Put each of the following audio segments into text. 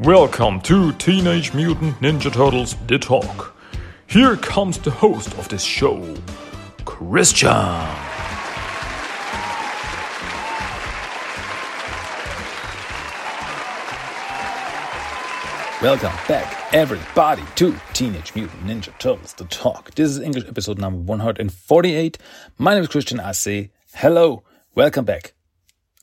Welcome to Teenage Mutant Ninja Turtles The Talk. Here comes the host of this show, Christian. Welcome back, everybody, to Teenage Mutant Ninja Turtles The Talk. This is English episode number 148. My name is Christian. I say hello, welcome back.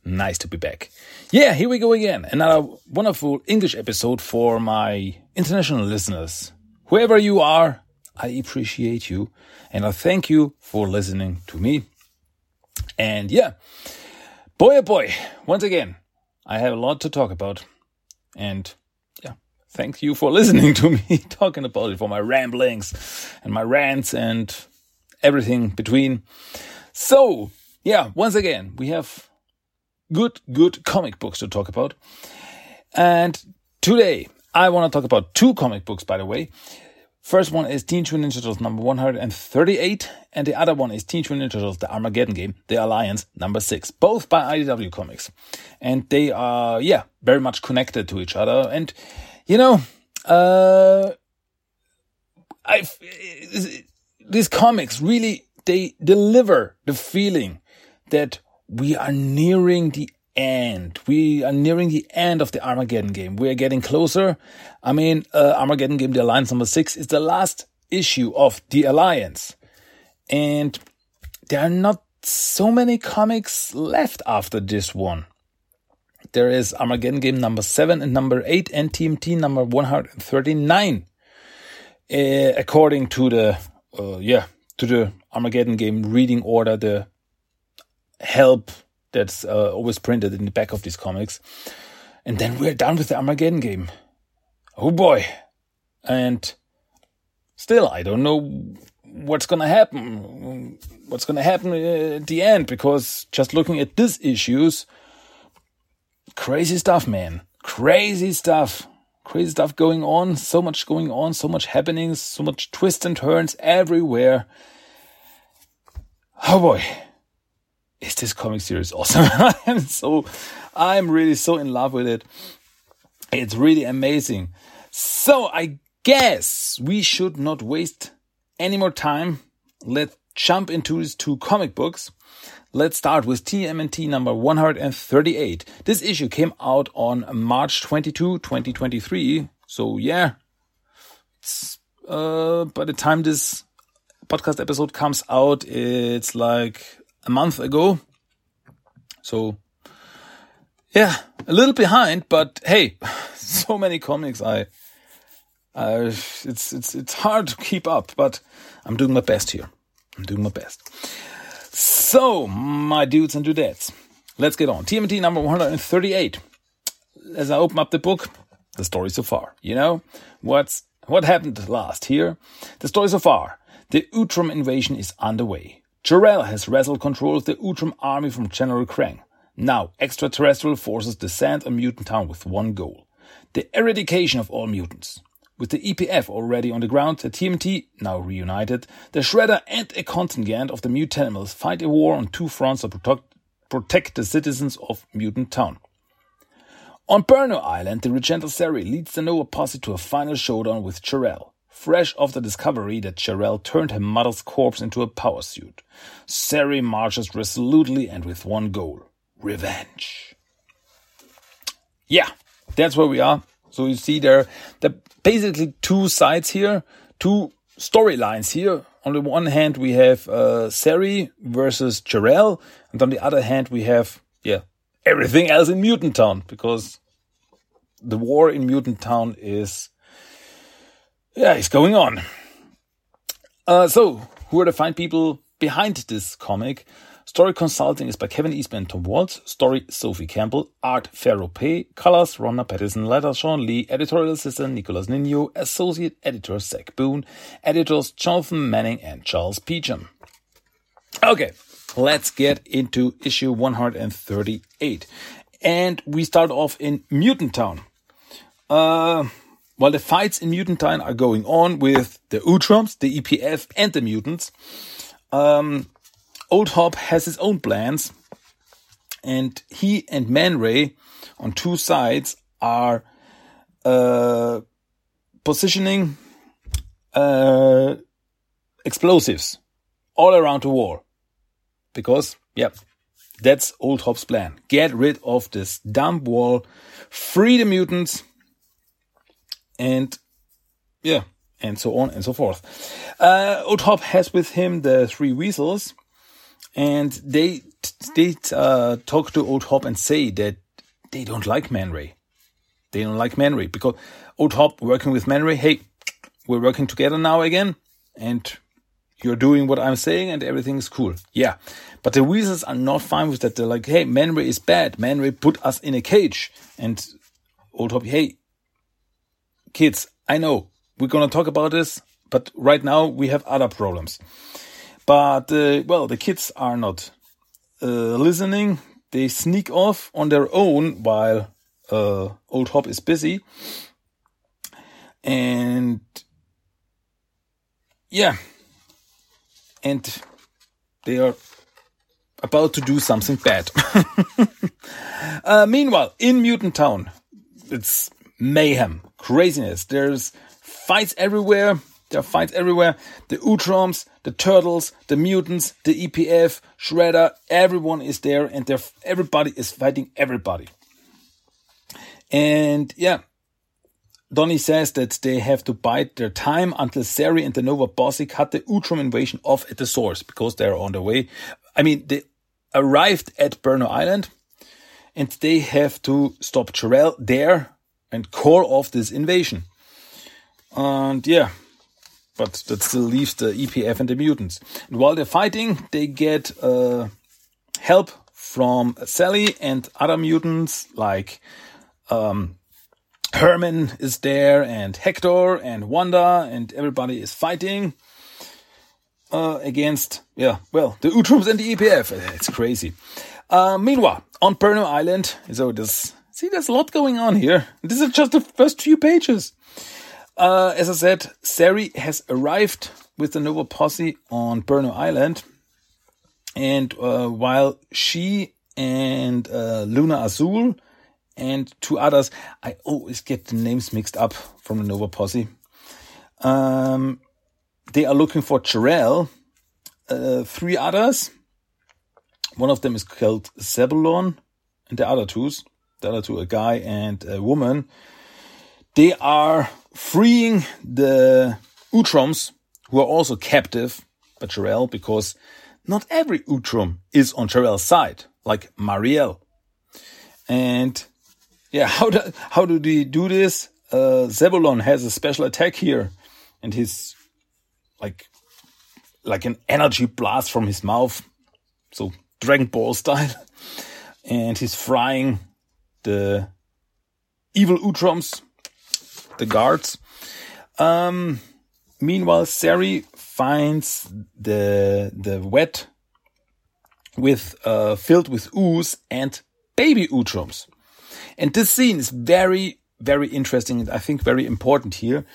Nice to be back. Yeah, here we go again. Another wonderful English episode for my international listeners. Whoever you are, I appreciate you and I thank you for listening to me. And yeah, boy oh boy, once again, I have a lot to talk about. And yeah, thank you for listening to me talking about it, for my ramblings and my rants and everything between. So, yeah, once again, we have good, good comic books to talk about. And today I want to talk about two comic books, by the way. First one is Teen Mutant Ninja Turtles number 138, and the other one is Teen Mutant Ninja Turtles, the Armageddon game, the Alliance number 6, both by IDW Comics. And they are, yeah, very much connected to each other. And, you know, uh, I, these comics really, they deliver the feeling that we are nearing the end. We are nearing the end of the Armageddon game. We are getting closer. I mean, uh, Armageddon game, the Alliance number six, is the last issue of the Alliance. And there are not so many comics left after this one. There is Armageddon game number seven and number eight and TMT number 139. Uh, according to the, uh, yeah, to the Armageddon game reading order, the help that's uh, always printed in the back of these comics. And then we're done with the Armageddon game. Oh boy. And still, I don't know what's going to happen. What's going to happen at the end because just looking at these issues, crazy stuff, man. Crazy stuff. Crazy stuff going on. So much going on. So much happenings. So much twists and turns everywhere. Oh boy is this comic series awesome? I'm so, I'm really so in love with it. It's really amazing. So I guess we should not waste any more time. Let's jump into these two comic books. Let's start with TMNT number 138. This issue came out on March 22, 2023. So yeah, it's, uh, by the time this podcast episode comes out, it's like a month ago. So, yeah, a little behind, but hey, so many comics. I, I, it's it's it's hard to keep up, but I'm doing my best here. I'm doing my best. So, my dudes and dudettes, let's get on. TMT number 138. As I open up the book, the story so far. You know what's what happened last here? The story so far. The Utrom invasion is underway. Jor-El has wrestled control of the Utrom army from General Krang. Now, extraterrestrial forces descend on Mutant Town with one goal. The eradication of all mutants. With the EPF already on the ground, the TMT, now reunited, the Shredder and a contingent of the Mutanimals fight a war on two fronts to protect, protect the citizens of Mutant Town. On Burnow Island, the Regenta Sari leads the Nova posse to a final showdown with Jor-El fresh off the discovery that Jor-El turned her mother's corpse into a power suit. Sari marches resolutely and with one goal revenge. Yeah, that's where we are. So you see there, there basically two sides here, two storylines here. On the one hand, we have uh, Sari versus Jor-El, and on the other hand, we have yeah everything else in Mutant Town because the war in Mutant Town is yeah, it's going on. Uh, so, who are the fine people behind this comic? Story consulting is by Kevin Eastman Tom Waltz. Story Sophie Campbell. Art Fero Pe. Colors Rhonda Pattison. Letters Shawn Lee. Editorial assistant Nicholas Nino. Associate editor Zach Boone. Editors Jonathan Manning and Charles Peacham. Okay, let's get into issue 138. And we start off in Mutant Town. Uh, while the fights in Mutant Town are going on with the Utrums, the EPF, and the mutants, um, Old Hob has his own plans, and he and Man Ray on two sides are uh, positioning uh, explosives all around the wall. Because, yeah, that's Old Hob's plan. Get rid of this dumb wall, free the mutants, and yeah, and so on and so forth. Uh, Hob has with him the three weasels, and they they uh, talk to Old Hob and say that they don't like Man Ray. They don't like Man Ray because Old Hob working with Man Ray. Hey, we're working together now again, and you're doing what I'm saying, and everything's cool. Yeah, but the weasels are not fine with that. They're like, hey, Man Ray is bad. Man Ray put us in a cage, and Old Hob, hey, kids, I know we're gonna talk about this, but right now we have other problems. But uh, well, the kids are not uh, listening. They sneak off on their own while uh, Old Hob is busy, and yeah, and they are about to do something bad. uh, meanwhile, in Mutant Town, it's mayhem, craziness. There's fights everywhere. There are fights everywhere. The Utroms, the Turtles, the Mutants, the EPF, Shredder, everyone is there and everybody is fighting everybody. And yeah, Donny says that they have to bide their time until Sari and the Nova Posse cut the Utrom invasion off at the source because they're on their way. I mean, they arrived at Burnow Island and they have to stop Jarrell there and call off this invasion. And yeah, but that still leaves the EPF and the mutants. And while they're fighting, they get uh, help from Sally and other mutants like um, Herman is there and Hector and Wanda and everybody is fighting uh, against, yeah, well, the Utroms and the EPF. It's crazy. Uh, meanwhile, on Burnow Island, so this, see, there's a lot going on here. This is just the first few pages. Uh, as I said, Sari has arrived with the Nova Posse on Burnow Island. And uh, while she and uh, Luna Azul and two others, I always get the names mixed up from the Nova Posse. Um, they are looking for Jarrell. Uh, three others. One of them is called Zebulon, and the other two, other two, a guy and a woman. They are freeing the Utroms, who are also captive by Jarrell, because not every Utrom is on Jarrell's side, like Mariel. And yeah, how do, how do they do this? Uh, Zebulon has a special attack here, and he's like like an energy blast from his mouth, so Dragon Ball style, and he's frying the evil Utroms the guards. Um, meanwhile, Sari finds the the wet with uh, filled with ooze and baby Utroms. And this scene is very, very interesting and I think very important here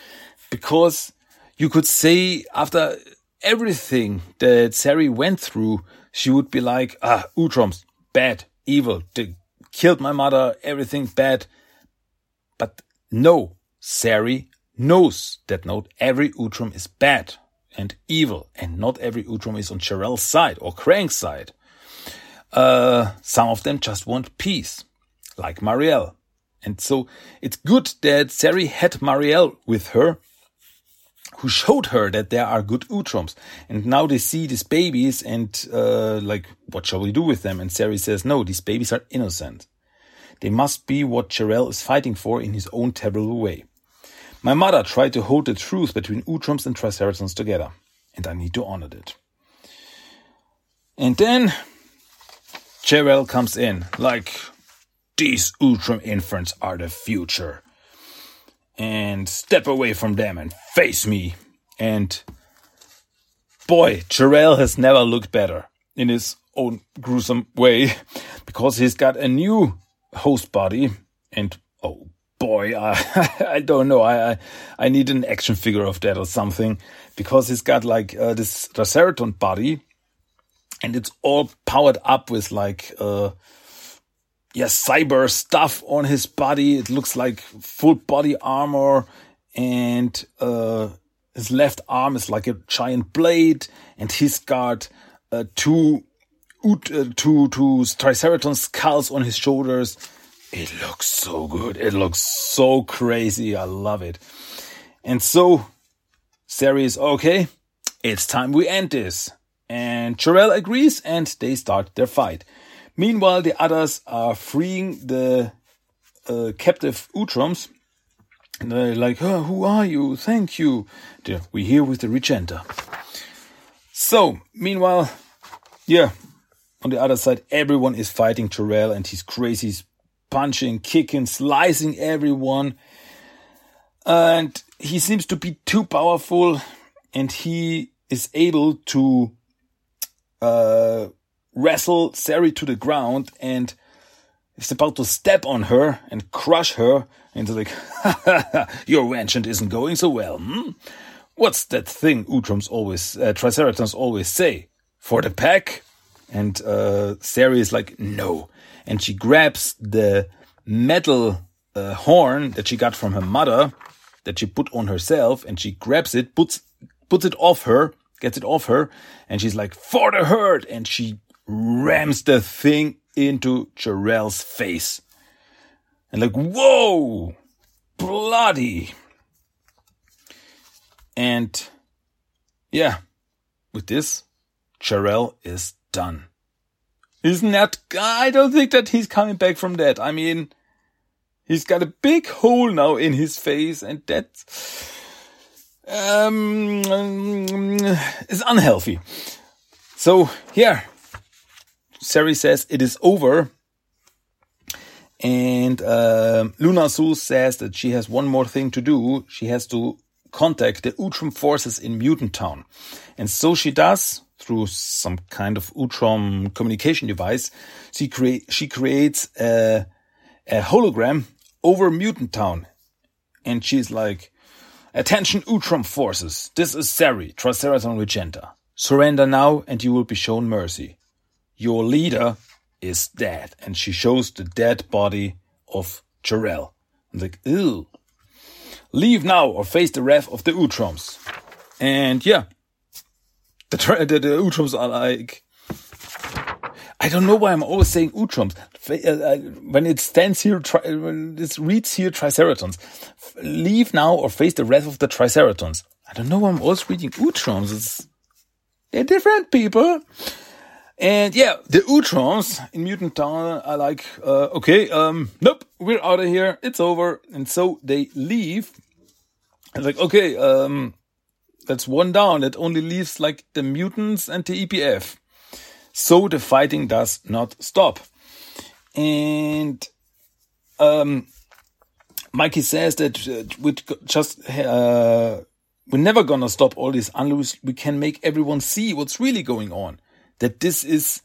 because you could say after everything that Sari went through, she would be like, ah, Utroms, bad, evil, they killed my mother, everything bad. But no, Sari knows that not every Utrom is bad and evil, and not every Utrom is on Jarrell's side or Krang's side. Uh, some of them just want peace, like Marielle. And so it's good that Sari had Marielle with her, who showed her that there are good Utroms. And now they see these babies and, uh, like, what shall we do with them? And Sari says, no, these babies are innocent. They must be what Jarrell is fighting for in his own terrible way. My mother tried to hold the truth between Utroms and Triceratons together, and I need to honor it. And then Jarrell comes in, like, these Utrom infants are the future. And step away from them and face me. And boy, Jarrell has never looked better in his own gruesome way because he's got a new host body and oh boy, I, I don't know. I, I, I need an action figure of that or something because he's got like uh, this Triceraton body and it's all powered up with like uh, yeah, cyber stuff on his body. It looks like full body armor and, uh, his left arm is like a giant blade and he's got, uh, two, uh, two, two Triceratops skulls on his shoulders. It looks so good. It looks so crazy. I love it. And so, Sari is okay. It's time we end this. And Jarell agrees and they start their fight. Meanwhile, the others are freeing the uh, captive Utroms. And they're like, oh, who are you? Thank you. We're here with the Regenta. So, meanwhile, yeah, on the other side, everyone is fighting Jarell and he's crazy. He's punching, kicking, slicing everyone. And he seems to be too powerful and he is able to uh, wrestle Sari to the ground and is about to step on her and crush her. And like, your vengeance isn't going so well. Hmm? What's that thing Utroms always, uh, Triceratops always say? For the pack? And uh, Sari is like, no. And she grabs the metal uh, horn that she got from her mother that she put on herself and she grabs it, puts, puts it off her, gets it off her, and she's like, for the herd! And she rams the thing into Jarell's face. And like, whoa! Bloody! And yeah, with this, Jarell is done. Isn't that, I don't think that he's coming back from that. I mean, he's got a big hole now in his face and that's, um, is unhealthy. So here, Sari says it is over. And uh, Luna Azul says that she has one more thing to do. She has to contact the Utrom forces in Mutant Town. And so she does through some kind of Utrom communication device. She, create, she creates a, a hologram over Mutant Town. And she's like, Attention Utrom forces. This is Sari, Triceraton Regenta. Surrender now and you will be shown mercy. Your leader is dead. And she shows the dead body of Jarell. I'm like, ew. Leave now or face the wrath of the Utroms. And yeah, the, the, the Utroms are like, I don't know why I'm always saying Utroms. Uh, uh, when it stands here, when it reads here Triceratons, leave now or face the wrath of the Triceratons. I don't know why I'm always reading Utroms. It's, they're different people. And yeah, the Utroms in Mutant Town are like, uh, okay, um, nope, we're out of here. It's over. And so they leave. And like, okay, um, that's one down. It only leaves like the mutants and the EPF. So the fighting does not stop. And um, Mikey says that uh, we just uh, we're never gonna stop all this unless we can make everyone see what's really going on. That this is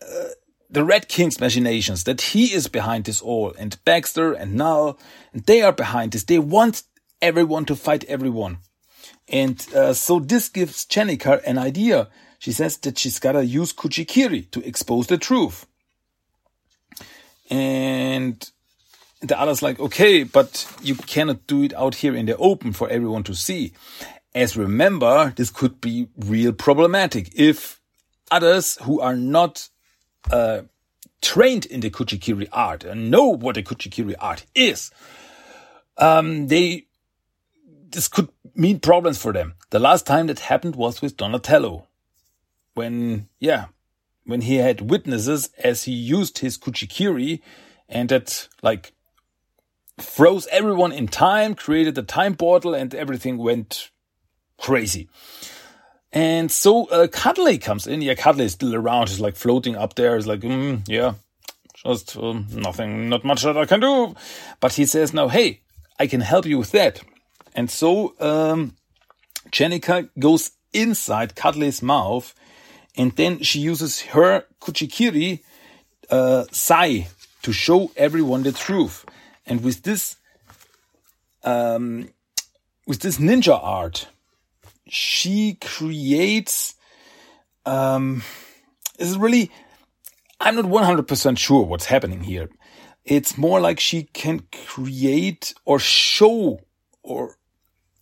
uh, the Red King's machinations. That he is behind this all, and Baxter and Null, and they are behind this. They want everyone to fight everyone, and uh, so this gives Jennifer an idea she says that she's gotta use Kuchikiri to expose the truth. And the other's like, okay, but you cannot do it out here in the open for everyone to see. As remember, this could be real problematic if others who are not uh, trained in the Kuchikiri art and know what the Kuchikiri art is, um, they this could mean problems for them. The last time that happened was with Donatello when, yeah, when he had witnesses as he used his kuchikiri and that like froze everyone in time, created a time portal and everything went crazy. And so uh, Cuddly comes in. Yeah, Cuddly is still around. He's like floating up there. He's like, mm, yeah, just um, nothing, not much that I can do. But he says now, hey, I can help you with that. And so um, Jennika goes inside Cuddly's mouth and then she uses her kuchikiri uh, sai to show everyone the truth. And with this, um, with this ninja art, she creates. Um, it's really. I'm not 100% sure what's happening here. It's more like she can create or show or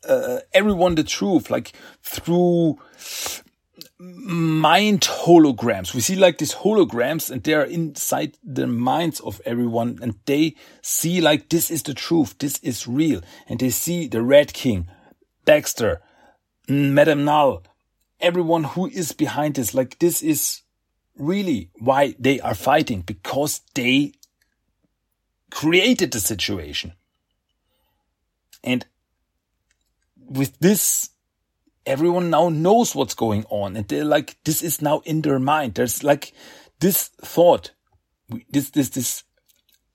uh, everyone the truth, like through mind holograms. We see like these holograms and they're inside the minds of everyone and they see like this is the truth. This is real. And they see the Red King, Dexter, Madame Null, everyone who is behind this. Like this is really why they are fighting because they created the situation. And with this, everyone now knows what's going on and they're like, this is now in their mind. There's like this thought, this, this, this,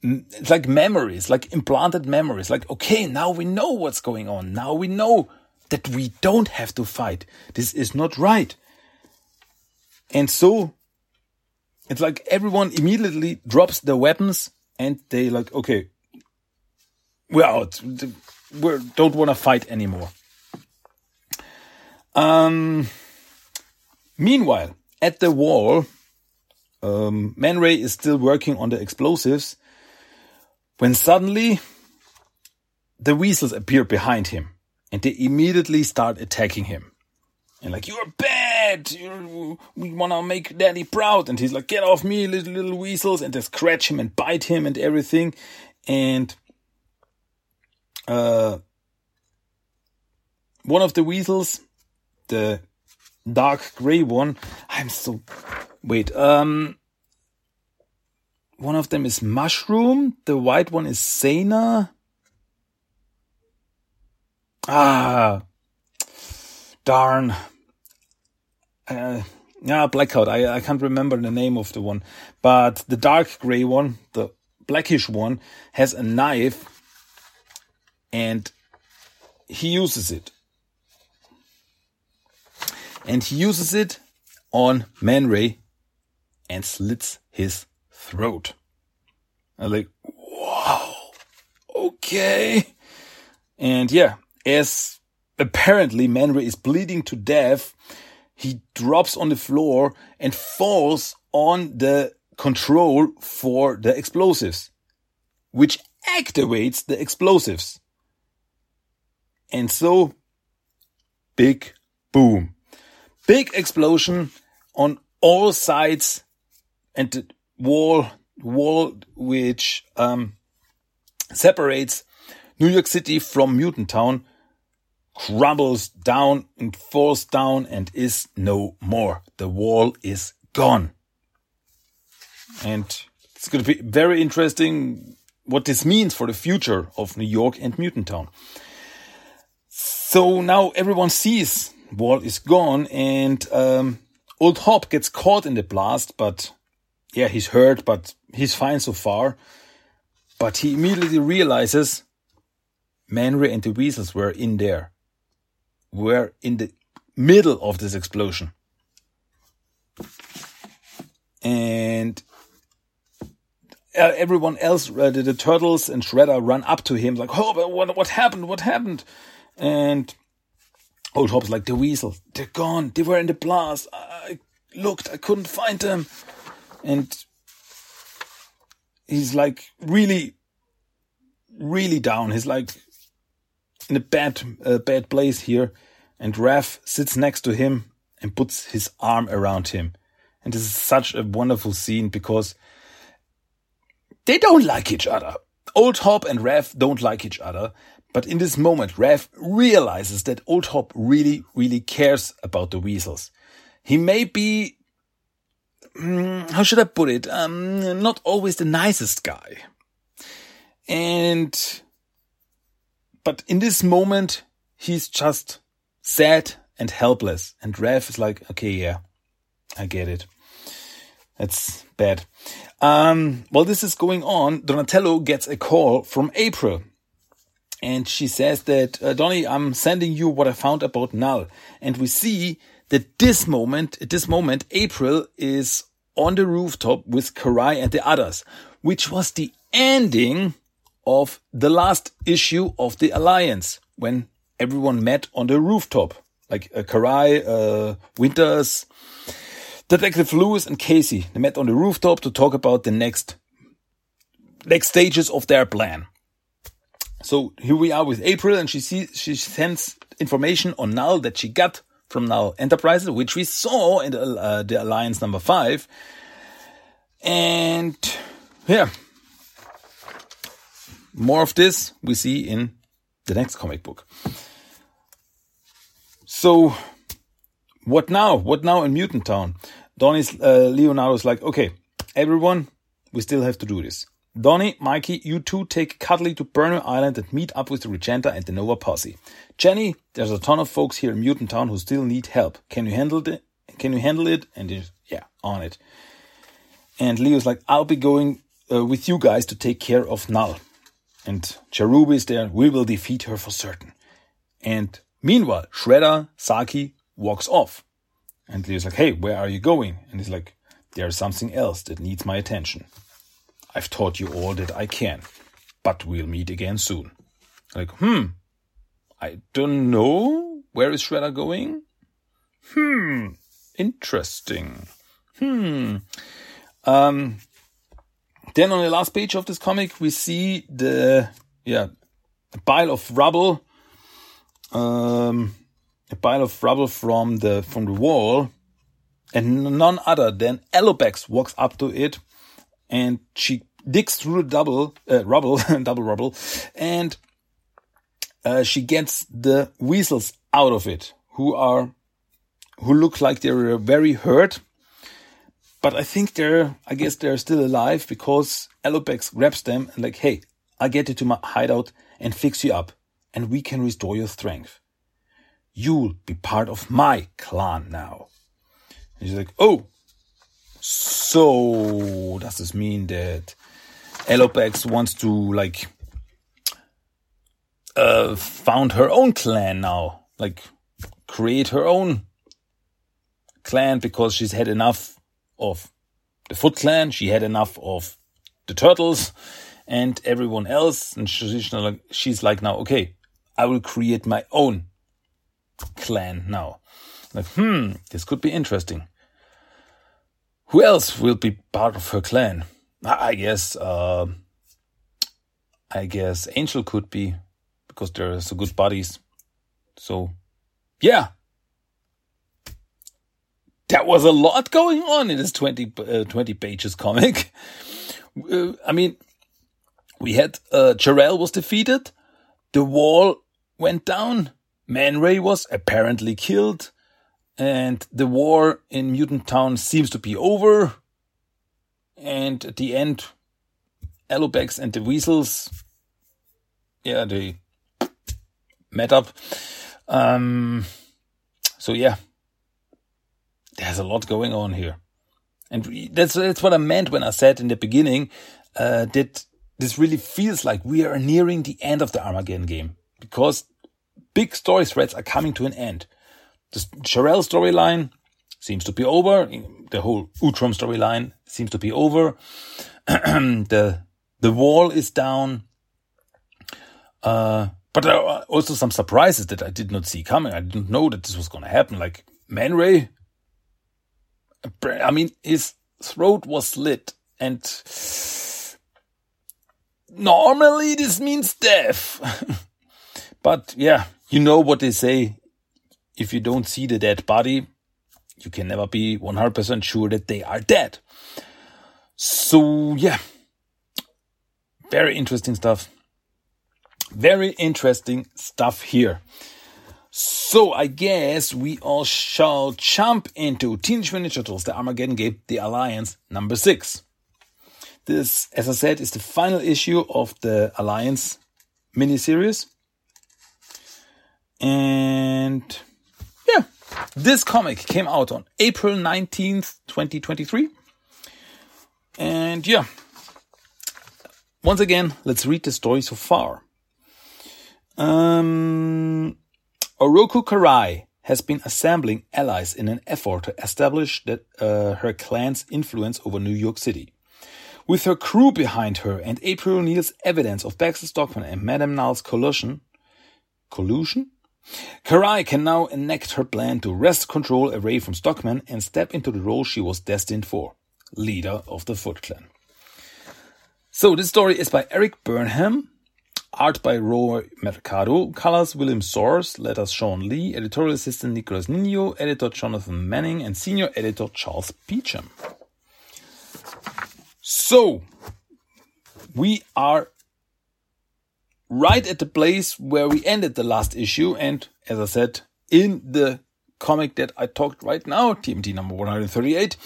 it's like memories, like implanted memories. Like, okay, now we know what's going on. Now we know that we don't have to fight. This is not right. And so it's like everyone immediately drops their weapons and they like, okay, we're out. We don't want to fight anymore. Um, meanwhile, at the wall, um, Man Ray is still working on the explosives when suddenly the weasels appear behind him and they immediately start attacking him. And like, you're bad! You're, we wanna make daddy proud. And he's like, get off me, little, little weasels. And they scratch him and bite him and everything. And, uh, one of the weasels the dark gray one. I'm so wait. Um, one of them is mushroom. The white one is Sana. Ah, darn. Uh, yeah, blackout. I I can't remember the name of the one, but the dark gray one, the blackish one, has a knife, and he uses it and he uses it on Man Ray and slits his throat. I'm like, wow, okay. And yeah, as apparently Man Ray is bleeding to death, he drops on the floor and falls on the control for the explosives, which activates the explosives. And so, big boom big explosion on all sides and the wall wall which um, separates New York City from Mutant Town crumbles down and falls down and is no more. The wall is gone. And it's going to be very interesting what this means for the future of New York and Mutant Town. So now everyone sees wall is gone and um, old Hob gets caught in the blast, but yeah, he's hurt, but he's fine so far. But he immediately realizes Man Ray and the Weasels were in there, were in the middle of this explosion. And uh, everyone else, uh, the, the, turtles and Shredder run up to him like, "Oh, what, what happened? What happened?" And Old Hob's like, the weasel, they're gone. They were in the blast. I looked, I couldn't find them. And he's like really, really down. He's like in a bad, uh, bad place here. And Raph sits next to him and puts his arm around him. And this is such a wonderful scene because they don't like each other. Old Hob and Raph don't like each other. But in this moment, Raph realizes that Old Hob really, really cares about the weasels. He may be, mm, how should I put it, um, not always the nicest guy. And, but in this moment, he's just sad and helpless. And Raph is like, okay, yeah, I get it. That's bad. Um, while this is going on, Donatello gets a call from April and she says that uh, Donny, I'm sending you what I found about Null, and we see that this moment, at this moment, April is on the rooftop with Karai and the others, which was the ending of the last issue of the Alliance when everyone met on the rooftop, like uh, Karai, uh, Winters, Detective Lewis and Casey, they met on the rooftop to talk about the next, next stages of their plan. So here we are with April and she sees, she sends information on Null that she got from Null Enterprises, which we saw in the, uh, the Alliance number five. And yeah, more of this we see in the next comic book. So, what now? What now in Mutant Town? Donnie's uh, Leonardo's like, okay, everyone, we still have to do this. Donnie, Mikey, you two take Cuddly to Burnow Island and meet up with the Regenta and the Nova posse. Jenny, there's a ton of folks here in Mutant Town who still need help. Can you handle it? Can you handle it? And yeah, on it. And Leo's like, I'll be going uh, with you guys to take care of Null. And Cherubi is there. We will defeat her for certain. And meanwhile, Shredder, Saki walks off. And Leo's like, hey, where are you going? And he's like, there's something else that needs my attention. I've taught you all that I can, but we'll meet again soon. Like, hmm, I don't know. Where is Shredder going? Hmm, interesting. Hmm. Um, then on the last page of this comic, we see the yeah pile of rubble, um, a pile of rubble from the from the wall, and none other than Alopex walks up to it, and she digs through the double uh, rubble, double rubble, and uh, she gets the weasels out of it, who are who look like they're very hurt. But I think they're, I guess they're still alive because Alopex grabs them and like, hey, I'll get you to my hideout and fix you up and we can restore your strength. You'll be part of my clan now. And he's like, oh, so does this mean that Alopex wants to like uh found her own clan now, like create her own clan because she's had enough of the Foot Clan. She had enough of the Turtles and everyone else. And she's like, she's like now, okay, I will create my own clan now. Like, hmm, this could be interesting. Who else will be part of her clan? I guess, uh, I guess Angel could be because they're so good buddies. So, yeah, that was a lot going on in this 20, uh, 20 pages comic. Uh, I mean, we had, uh, Jarrell was defeated. The wall went down. Man Ray was apparently killed. And the war in Mutant Town seems to be over. And at the end, Alopex and the Weasels, yeah, they met up. Um, so yeah, there's a lot going on here. And that's, that's what I meant when I said in the beginning, uh, that this really feels like we are nearing the end of the Armageddon game because big story threads are coming to an end. The Jarrell storyline seems to be over. The whole Utrom storyline seems to be over. the, the wall is down. Uh, but there are also some surprises that I did not see coming. I didn't know that this was going to happen. Like Man Ray I mean, his throat was slit and normally this means death. but yeah, you know what they say. If you don't see the dead body, you can never be 100% sure that they are dead. So yeah, very interesting stuff. Very interesting stuff here. So I guess we all shall jump into Teenage Mutant Ninja Turtles, the Armageddon Game, the Alliance number six. This, as I said, is the final issue of the Alliance miniseries. And yeah, this comic came out on April 19th, 2023. And yeah, once again, let's read the story so far. Um, Oroku Karai has been assembling allies in an effort to establish that, uh, her clan's influence over New York City. With her crew behind her and April O'Neil's evidence of Baxter Stockman and Madame Null's collusion, collusion? Karai can now enact her plan to wrest control away from Stockman and step into the role she was destined for, leader of the Foot Clan. So this story is by Eric Burnham, art by Roi Mercado, colors William Soares, letters Shawn Lee, editorial assistant Nicholas Nino, editor Jonathan Manning, and senior editor Charles Peacham. So, we are right at the place where we ended the last issue. And as I said, in the comic that I talked right now, TMT number 138,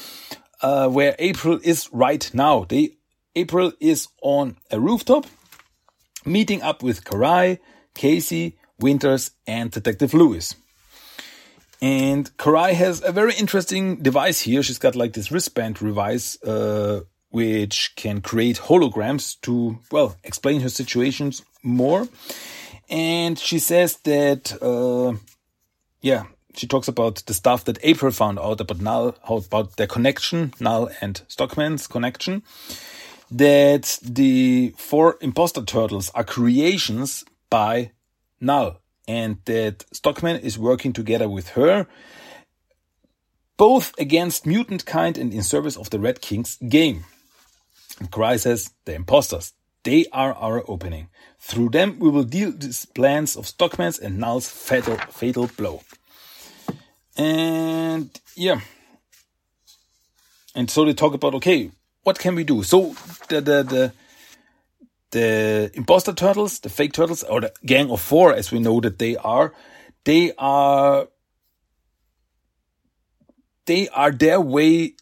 uh, where April is right now. They, April is on a rooftop meeting up with Karai, Casey, Winters, and Detective Lewis. And Karai has a very interesting device here. She's got like this wristband device, uh, which can create holograms to, well, explain her situations more. And she says that, uh, yeah, she talks about the stuff that April found out about Null, how about their connection, Null and Stockman's connection. That the four imposter turtles are creations by Null and that Stockman is working together with her both against mutant kind and in service of the Red King's game. And Karai says, the imposters, they are our opening. Through them, we will deal these plans of Stockman's and Null's fatal, fatal blow. And yeah. And so they talk about, okay, what can we do? So the, the, the, the imposter turtles, the fake turtles, or the gang of four, as we know that they are, they are, they are their way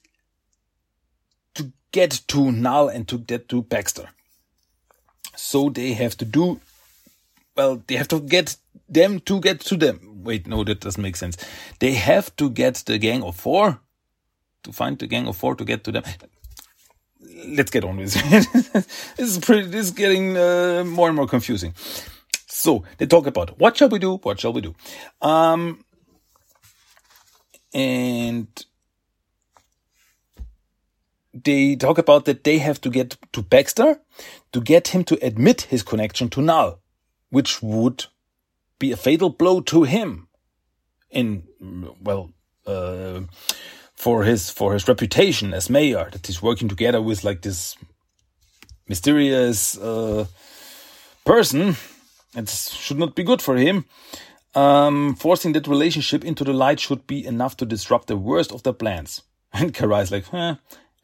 to get to Null and to get to Baxter. So they have to do, well, they have to get them to get to them. Wait, no, that doesn't make sense. They have to get the gang of four to find the gang of four to get to them. Let's get on with it. this is pretty, this is getting uh, more and more confusing. So they talk about what shall we do? What shall we do? Um, and they talk about that they have to get to Baxter to get him to admit his connection to Null, which would be a fatal blow to him in, well, uh, for his, for his reputation as mayor, that he's working together with like this mysterious, uh, person. It should not be good for him. Um, forcing that relationship into the light should be enough to disrupt the worst of their plans. And Karai's like, eh,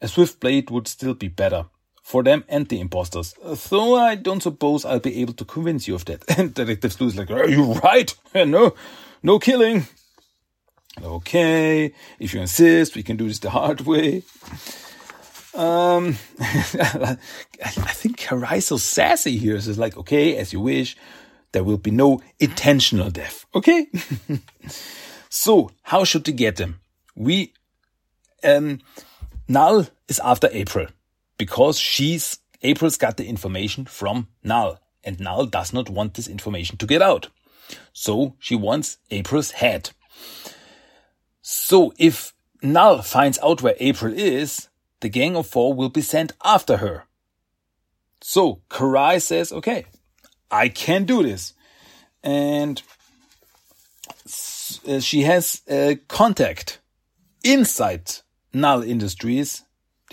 a swift blade would still be better for them and the imposters. Though I don't suppose I'll be able to convince you of that. And Detective Sleuth is like, are you right? no, no killing. Okay, if you insist, we can do this the hard way. Um, I think Karai's sassy here. It's like, okay, as you wish. There will be no intentional death. Okay? so, how should we get them? We, um, Null is after April because she's April's got the information from Null and Null does not want this information to get out. So she wants April's head. So if Null finds out where April is, the gang of four will be sent after her. So Karai says, okay, I can do this. And uh, she has a contact inside Null Industries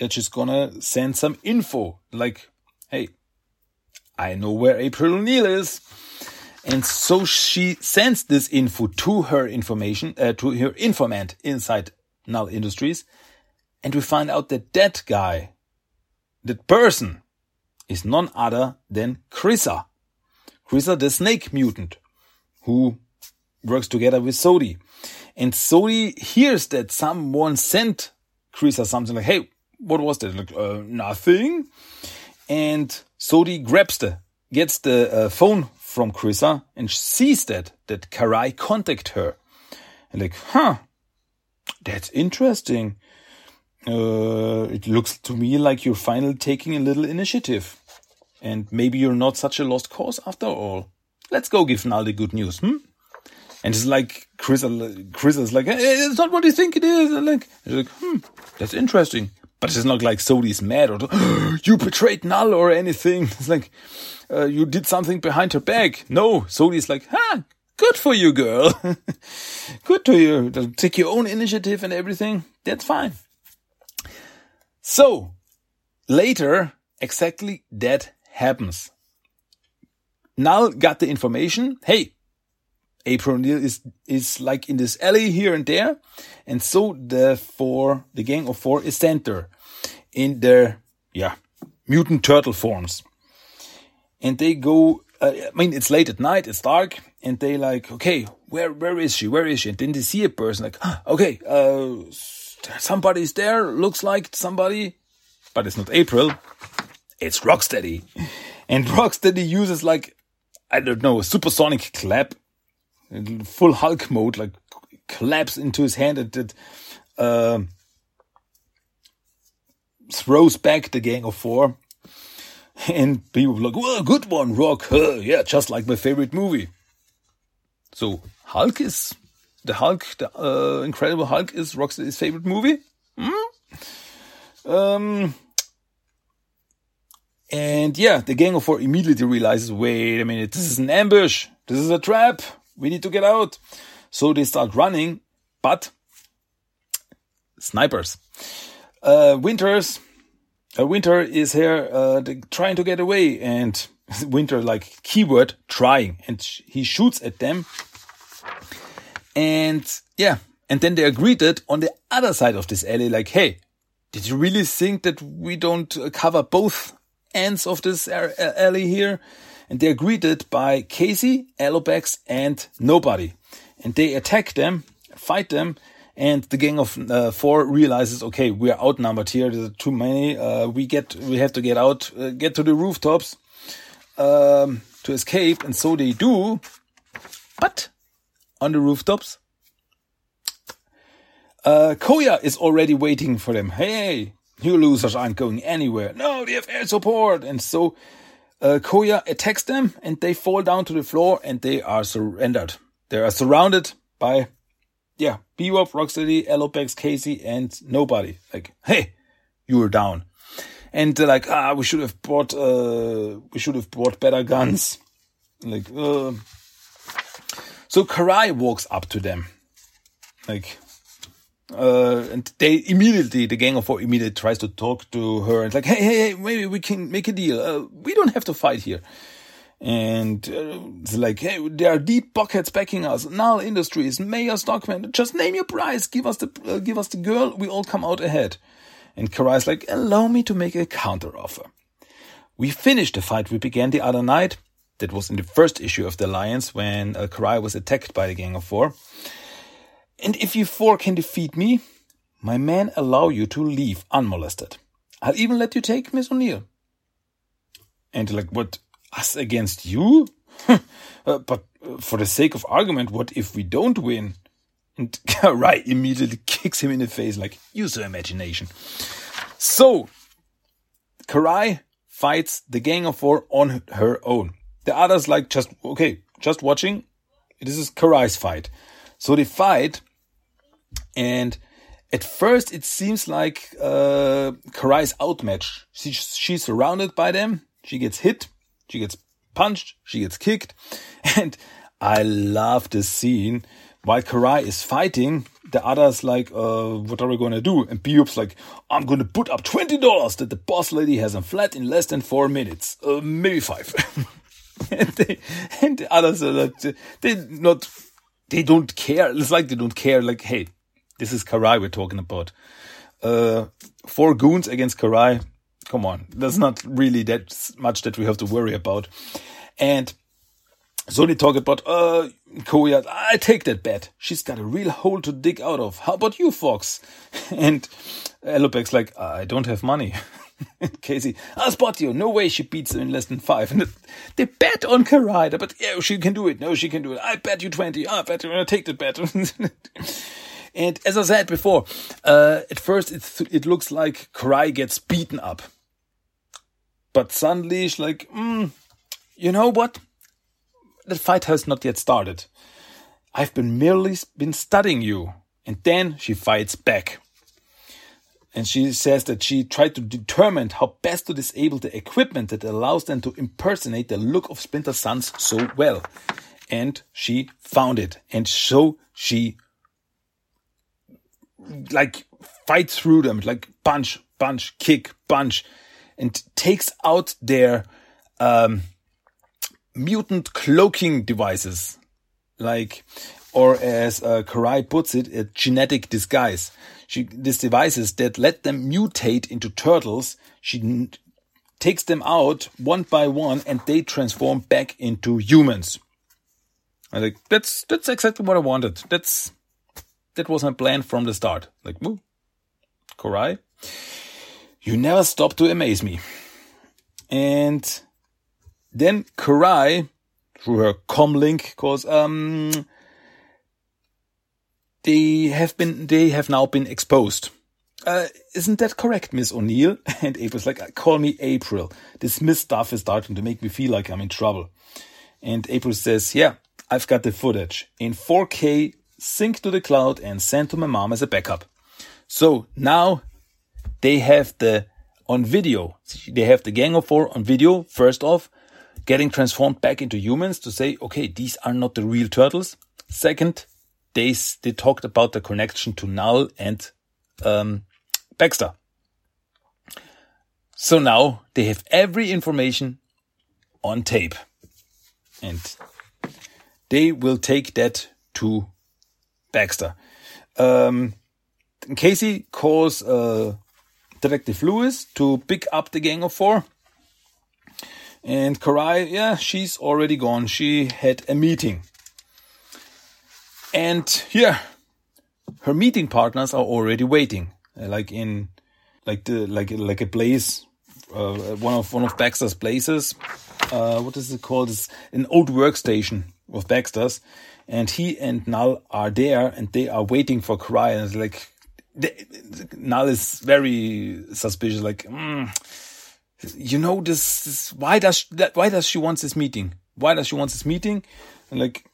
that she's gonna send some info like, hey, I know where April O'Neil is. And so she sends this info to her information, uh, to her informant inside Null Industries. And we find out that that guy, that person, is none other than Krissa. Krissa, the snake mutant, who works together with Sodi. And Sodi hears that someone sent Krissa something like, hey, what was that? Like, uh, nothing. And Sodi grabs the, gets the uh, phone from Krissa and sees that, that Karai contact her. And like, huh, that's interesting. Uh, it looks to me like you're finally taking a little initiative. And maybe you're not such a lost cause after all. Let's go give Naldi good news, hmm? And it's like Chris, Chris is like, hey, it's not what you think it is. And like, like, hmm, that's interesting. But it's not like Sodi's mad or you betrayed Null or anything. It's like uh, you did something behind her back. No, Sodi's like, ah, Good for you, girl. Good to you. Take your own initiative and everything. That's fine. So later, exactly that happens. Null got the information. Hey, April O'Neil is, is like in this alley here and there. And so the four, the gang of four is sent there in their, yeah, mutant turtle forms. And they go, uh, I mean, it's late at night, it's dark, and they like, okay, where, where is she? Where is she? And then they see a person like, okay, uh, somebody's there, looks like somebody, but it's not April, it's Rocksteady. And Rocksteady uses like, I don't know, a supersonic clap, full Hulk mode, like claps into his hand and uh, throws back the gang of four. And people like, well, good one, Rock. Yeah, just like my favorite movie. So Hulk is the Hulk, the uh, Incredible Hulk is Rocksteady's favorite movie. Hmm? Um, and yeah, the Gang of Four immediately realizes, wait a minute, this is an ambush. This is a trap. We need to get out. So they start running, but snipers. Uh, Winters, uh, Winter is here, uh, trying to get away and Winter, like keyword, trying and he shoots at them. And yeah, and then they are greeted on the other side of this alley, like, hey, did you really think that we don't cover both ends of this alley here. And they're greeted by Casey, Alopex, and Nobody. And they attack them, fight them, and the gang of uh, four realizes, okay, we are outnumbered here. There's too many. Uh, we get, we have to get out, uh, get to the rooftops um, to escape, and so they do. But on the rooftops, uh, Koya is already waiting for them. Hey, you losers aren't going anywhere. No, they have air support. And so uh, Koya attacks them and they fall down to the floor and they are surrendered. They are surrounded by, yeah, Bebop, Rocksteady, Alopex, Casey, and nobody. Like, hey, you were down. And they're like, ah, we should have bought, uh, we should have bought better guns. Like, uh. So Karai walks up to them. Like, uh, and they immediately, the gang of four immediately tries to talk to her and like, hey, hey, hey, maybe we can make a deal. Uh, we don't have to fight here. And uh, it's like, hey, there are deep pockets backing us. Null Industries, Mayor Stockman, just name your price. Give us the, uh, give us the girl. We all come out ahead. And Karai's like, allow me to make a counter offer. We finished the fight we began the other night. That was in the first issue of the Alliance when uh, Karai was attacked by the Gang of Four. And if you four can defeat me, my men allow you to leave unmolested. I'll even let you take Miss O'Neil. And like, what? Us against you? uh, but uh, for the sake of argument, what if we don't win? And Karai immediately kicks him in the face, like, use your imagination. So, Karai fights the Gang of Four on her own. The others like just, okay, just watching. This is Karai's fight. So they fight and at first, it seems like uh, Karai's outmatched. She, she's surrounded by them. She gets hit. She gets punched. She gets kicked. And I love this scene. While Karai is fighting, the others like, uh, what are we going to do? And Bebop's like, I'm going to put up $20 that the boss lady has a flat in less than four minutes. Uh, maybe five. and, they, and the others are like, they not, they don't care. It's like they don't care. Like, hey, this is Karai we're talking about. Uh, four goons against Karai. Come on. There's not really that much that we have to worry about. And so they talk about, uh, Koya, I take that bet. She's got a real hole to dig out of. How about you, Fox? And Alopex's like, I don't have money. Casey, I'll spot you. No way she beats them in less than five. And they bet on Karai, but yeah, she can do it. No, she can do it. I bet you 20. I bet going to take the bet. And as I said before, uh, at first it looks like Karai gets beaten up, but suddenly she's like, mm, you know what? The fight has not yet started. I've been merely been studying you, and then she fights back. And she says that she tried to determine how best to disable the equipment that allows them to impersonate the look of Splinter Suns so well. and she found it. And so she like fight through them, like punch, punch, kick, punch, and takes out their um, mutant cloaking devices, like, or as uh, Karai puts it, a genetic disguise. She, these devices that let them mutate into turtles, she takes them out one by one and they transform back into humans. I like, that's, that's exactly what I wanted. That's, that was my plan from the start. Like, woo, Karai, you never stop to amaze me. And then Karai, through her comlink, cause um, they have been, they have now been exposed. Uh, isn't that correct, Miss O'Neill? And April's like, call me April. This Miss stuff is starting to make me feel like I'm in trouble. And April says, yeah, I've got the footage in 4K, sync to the cloud and send to my mom as a backup. So now they have the on video. They have the Gang of Four on video, first off, getting transformed back into humans to say, okay, these are not the real turtles. Second, they, they talked about the connection to Null and um, Baxter. So now they have every information on tape. And they will take that to Baxter. Um, Casey calls uh, Detective Lewis to pick up the Gang of Four. And Karai, yeah, she's already gone. She had a meeting. And yeah, her meeting partners are already waiting. Uh, like in, like the, like, like a place, uh, one of, one of Baxter's places. Uh, what is it called? It's an old workstation of Baxter's. And he and Null are there and they are waiting for Karai. And like, Null is very suspicious. Like, mm, you know, this, this, why does that? Why does she want this meeting? Why does she want this meeting? And like,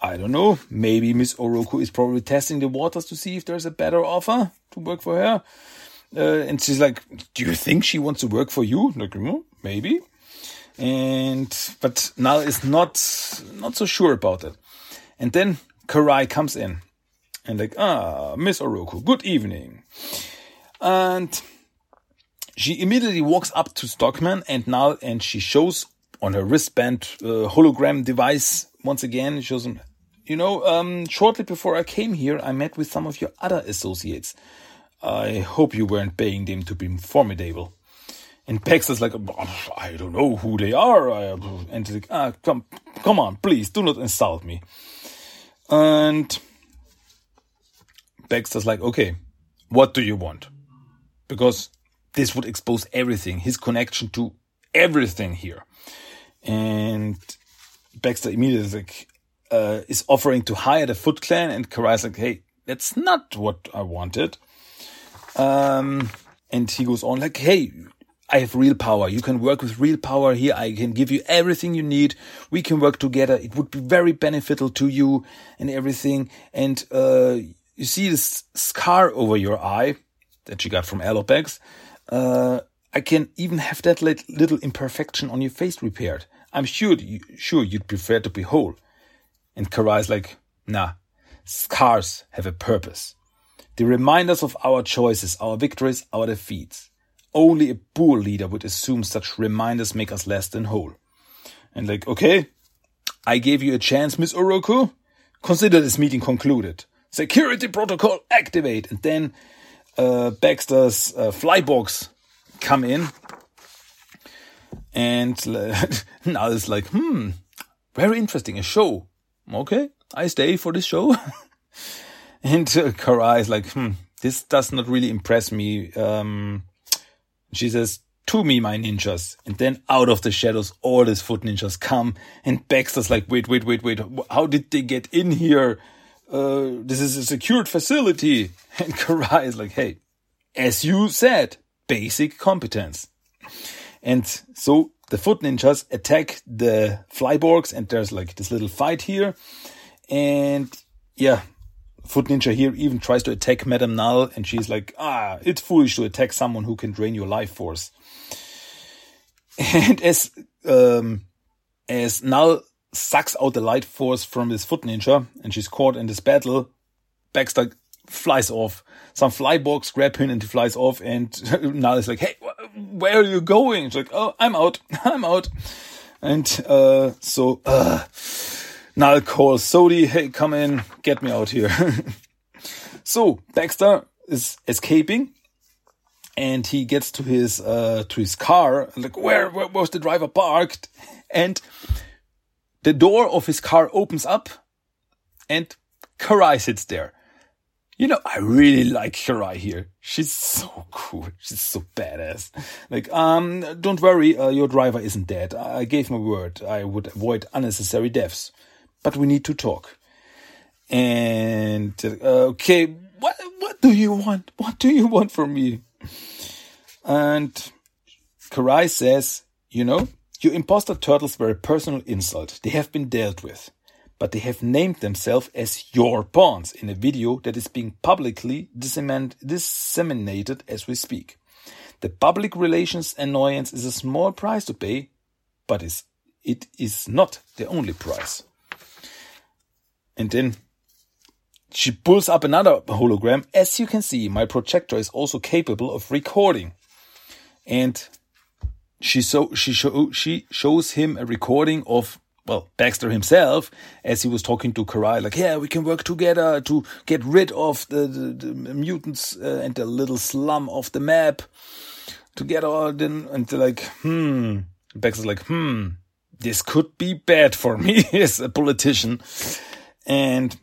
I don't know. Maybe Miss Oroku is probably testing the waters to see if there's a better offer to work for her. Uh, and she's like, "Do you think she wants to work for you?" Like, mm, maybe. And but Null is not not so sure about it. And then Karai comes in and like, ah, Miss Oroku, good evening. And she immediately walks up to Stockman and now, and she shows on her wristband uh, hologram device once again, shows him, you know, um, shortly before I came here, I met with some of your other associates. I hope you weren't paying them to be formidable. And Baxter's like, I don't know who they are. And like, ah, come, come on, please do not insult me. And Baxter's like, okay, what do you want? Because this would expose everything, his connection to everything here. And Baxter immediately like, uh, is offering to hire the Foot Clan, and Karai's like, hey, that's not what I wanted. Um, and he goes on like, hey, I have real power. You can work with real power here. I can give you everything you need. We can work together. It would be very beneficial to you and everything. And, uh, you see this scar over your eye that you got from Alopex. Uh, I can even have that little imperfection on your face repaired. I'm sure, you, sure you'd prefer to be whole. And Karai's like, nah, scars have a purpose. They remind us of our choices, our victories, our defeats. Only a poor leader would assume such reminders make us less than whole. And like, okay, I gave you a chance, Miss Oroku. Consider this meeting concluded security protocol activate. And then uh, Baxter's uh, flyborgs come in. And now it's like, hmm, very interesting, a show. Okay, I stay for this show. and uh, Karai is like, hmm, this does not really impress me. Um, she says, to me, my ninjas. And then out of the shadows, all these foot ninjas come. And Baxter's like, wait, wait, wait, wait. How did they get in here? uh, this is a secured facility. And Karai is like, hey, as you said, basic competence. And so the foot ninjas attack the flyborgs and there's like this little fight here. And yeah, foot ninja here even tries to attack Madame Null and she's like, ah, it's foolish to attack someone who can drain your life force. And as, um, as Null sucks out the light force from this foot ninja and she's caught in this battle. Baxter flies off. Some flyborgs grab him and he flies off and Null is like, hey, where are you going? She's like, oh, I'm out. I'm out. And, uh, so, uh, Null calls Sodi, hey, come in, get me out here. so Baxter is escaping and he gets to his uh to his car like where, where was the driver parked and the door of his car opens up and Karai sits there. You know, I really like Karai here. She's so cool. She's so badass. Like, um, don't worry, uh, your driver isn't dead. I gave my word I would avoid unnecessary deaths. But we need to talk. And, uh, okay, what, what do you want? What do you want from me? And Karai says, you know, your imposter turtles were a personal insult. They have been dealt with. But they have named themselves as your pawns in a video that is being publicly disseminated as we speak. The public relations annoyance is a small price to pay, but it is not the only price. And then she pulls up another hologram. As you can see, my projector is also capable of recording. And she so she show she shows him a recording of well Baxter himself as he was talking to Karai like yeah we can work together to get rid of the, the, the mutants uh, and the little slum of the map together then and like hmm Baxter's like hmm this could be bad for me as a politician and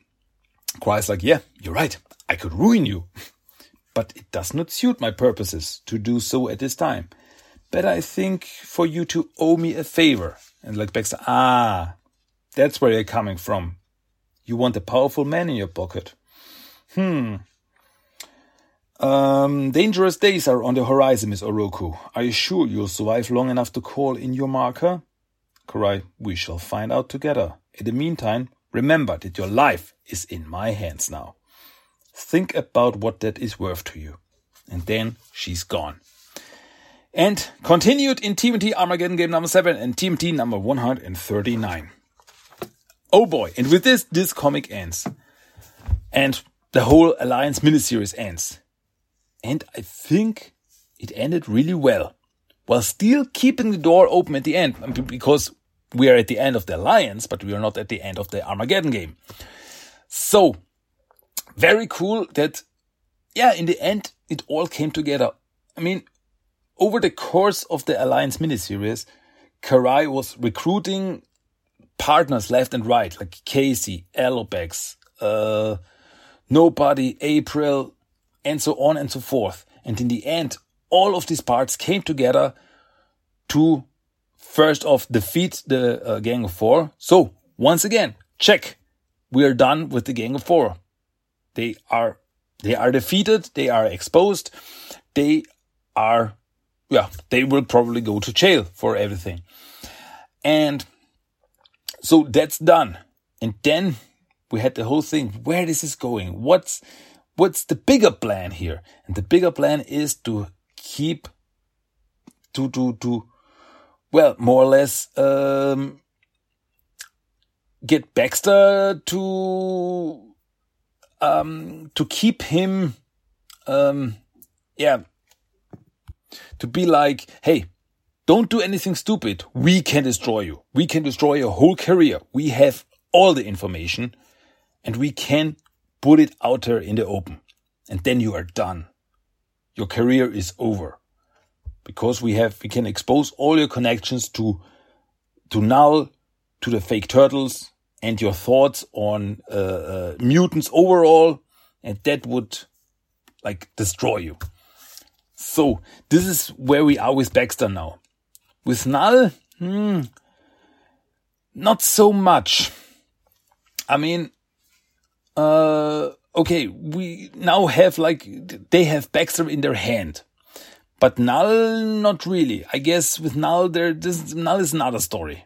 Karai's like yeah you're right I could ruin you but it does not suit my purposes to do so at this time but I think for you to owe me a favor. And like Baxter, ah, that's where you're coming from. You want a powerful man in your pocket. Hmm. Um, dangerous days are on the horizon, Miss Oroku. Are you sure you'll survive long enough to call in your marker? Karai, we shall find out together. In the meantime, remember that your life is in my hands now. Think about what that is worth to you. And then she's gone and continued in TMNT Armageddon game number 7 and TMNT number 139. Oh boy, and with this, this comic ends. And the whole Alliance miniseries ends. And I think it ended really well. While still keeping the door open at the end, um, because we are at the end of the Alliance, but we are not at the end of the Armageddon game. So, very cool that, yeah, in the end, it all came together. I mean, over the course of the Alliance miniseries, Karai was recruiting partners left and right, like Casey, Alopex, uh, Nobody, April, and so on and so forth. And in the end, all of these parts came together to first off defeat the uh, Gang of Four. So once again, check. We are done with the Gang of Four. They are they are defeated. They are exposed. They are yeah, they will probably go to jail for everything. And so that's done. And then we had the whole thing. Where this is going? What's, what's the bigger plan here? And the bigger plan is to keep, to, to, to, well, more or less, um, get Baxter to, um, to keep him, um, yeah, to be like, hey, don't do anything stupid. We can destroy you. We can destroy your whole career. We have all the information and we can put it out there in the open. And then you are done. Your career is over because we have, we can expose all your connections to, to Null, to the fake turtles and your thoughts on uh, uh, mutants overall. And that would like destroy you. So, this is where we are with Baxter now. With Null, hmm, not so much. I mean, uh, okay, we now have like, they have Baxter in their hand. But Null, not really. I guess with Null, there, this, Null is another story.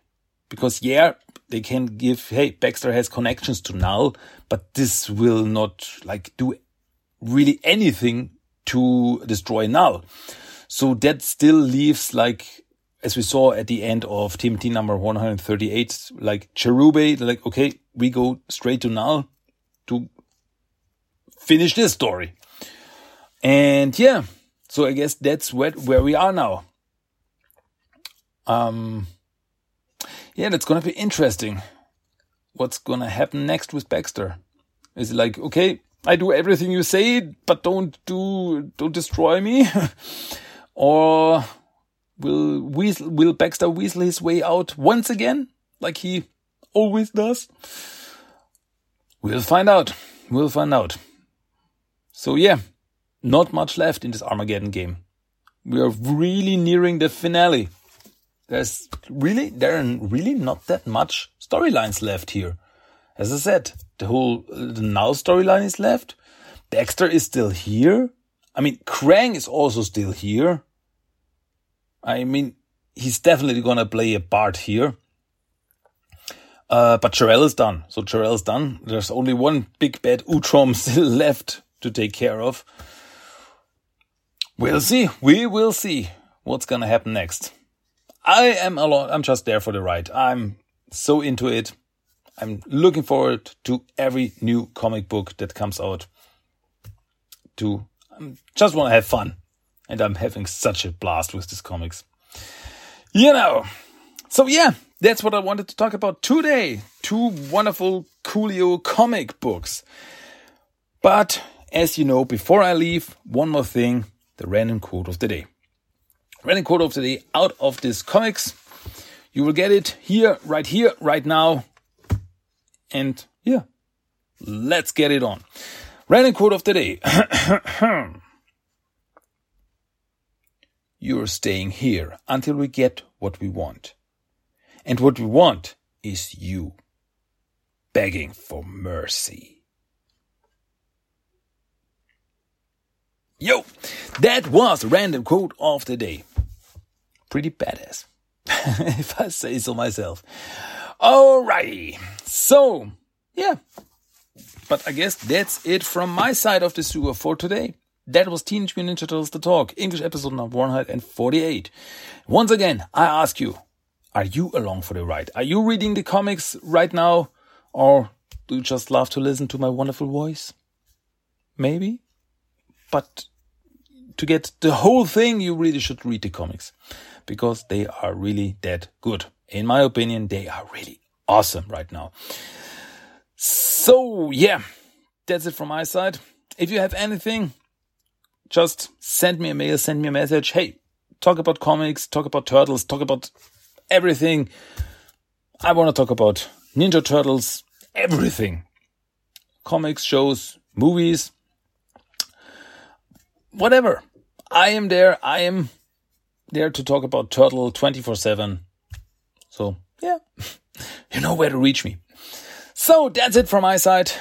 Because yeah, they can give, hey, Baxter has connections to Null, but this will not like do really anything to destroy null. So that still leaves like as we saw at the end of TMNT number 138, like Cherube, like, okay, we go straight to Null to finish this story. And yeah, so I guess that's where, where we are now. Um, yeah, that's gonna be interesting. What's gonna happen next with Baxter? Is it like, okay, I do everything you say, but don't do, don't destroy me? or will Weasel, will Baxter weasel his way out once again, like he always does? We'll find out. We'll find out. So yeah, not much left in this Armageddon game. We are really nearing the finale. There's really, there are really not that much storylines left here. As I said, the whole, the now storyline is left. Dexter is still here. I mean, Krang is also still here. I mean, he's definitely gonna play a part here. Uh, but Jarell is done. So Jarell is done. There's only one big bad Utrom still left to take care of. We'll see. We will see what's gonna happen next. I am alone. I'm just there for the ride. I'm so into it. I'm looking forward to every new comic book that comes out. To I just want to have fun, and I'm having such a blast with these comics. You know. So yeah, that's what I wanted to talk about today. Two wonderful Coolio comic books. But as you know, before I leave, one more thing the random quote of the day. Random quote of the day out of this comics. You will get it here, right here, right now. And yeah, let's get it on. Random quote of the day. You're staying here until we get what we want. And what we want is you begging for mercy. Yo, that was a random quote of the day. Pretty badass, if I say so myself. Alrighty, so yeah, but I guess that's it from my side of the sewer for today. That was Teenage Mutant Ninja Turtles The Talk, English episode number 148. Once again, I ask you, are you along for the ride? Are you reading the comics right now? Or do you just love to listen to my wonderful voice? Maybe? But to get the whole thing, you really should read the comics because they are really that good. In my opinion, they are really awesome right now. So yeah, that's it from my side. If you have anything, just send me a mail, send me a message. Hey, talk about comics, talk about turtles, talk about everything. I want to talk about Ninja Turtles, everything. Comics, shows, movies, whatever. I am there. I am there to talk about Turtle 24 7. So, yeah, you know where to reach me. So, that's it from my side.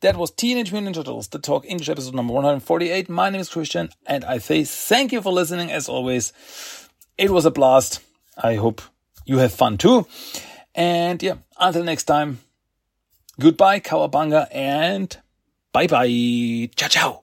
That was Teenage Mutant Ninja Turtles, the Talk English episode number 148. My name is Christian, and I say thank you for listening as always. It was a blast. I hope you have fun too. And yeah, until next time, goodbye, Cowabunga, and bye bye. Ciao, ciao.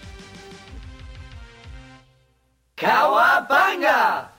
Cowabunga!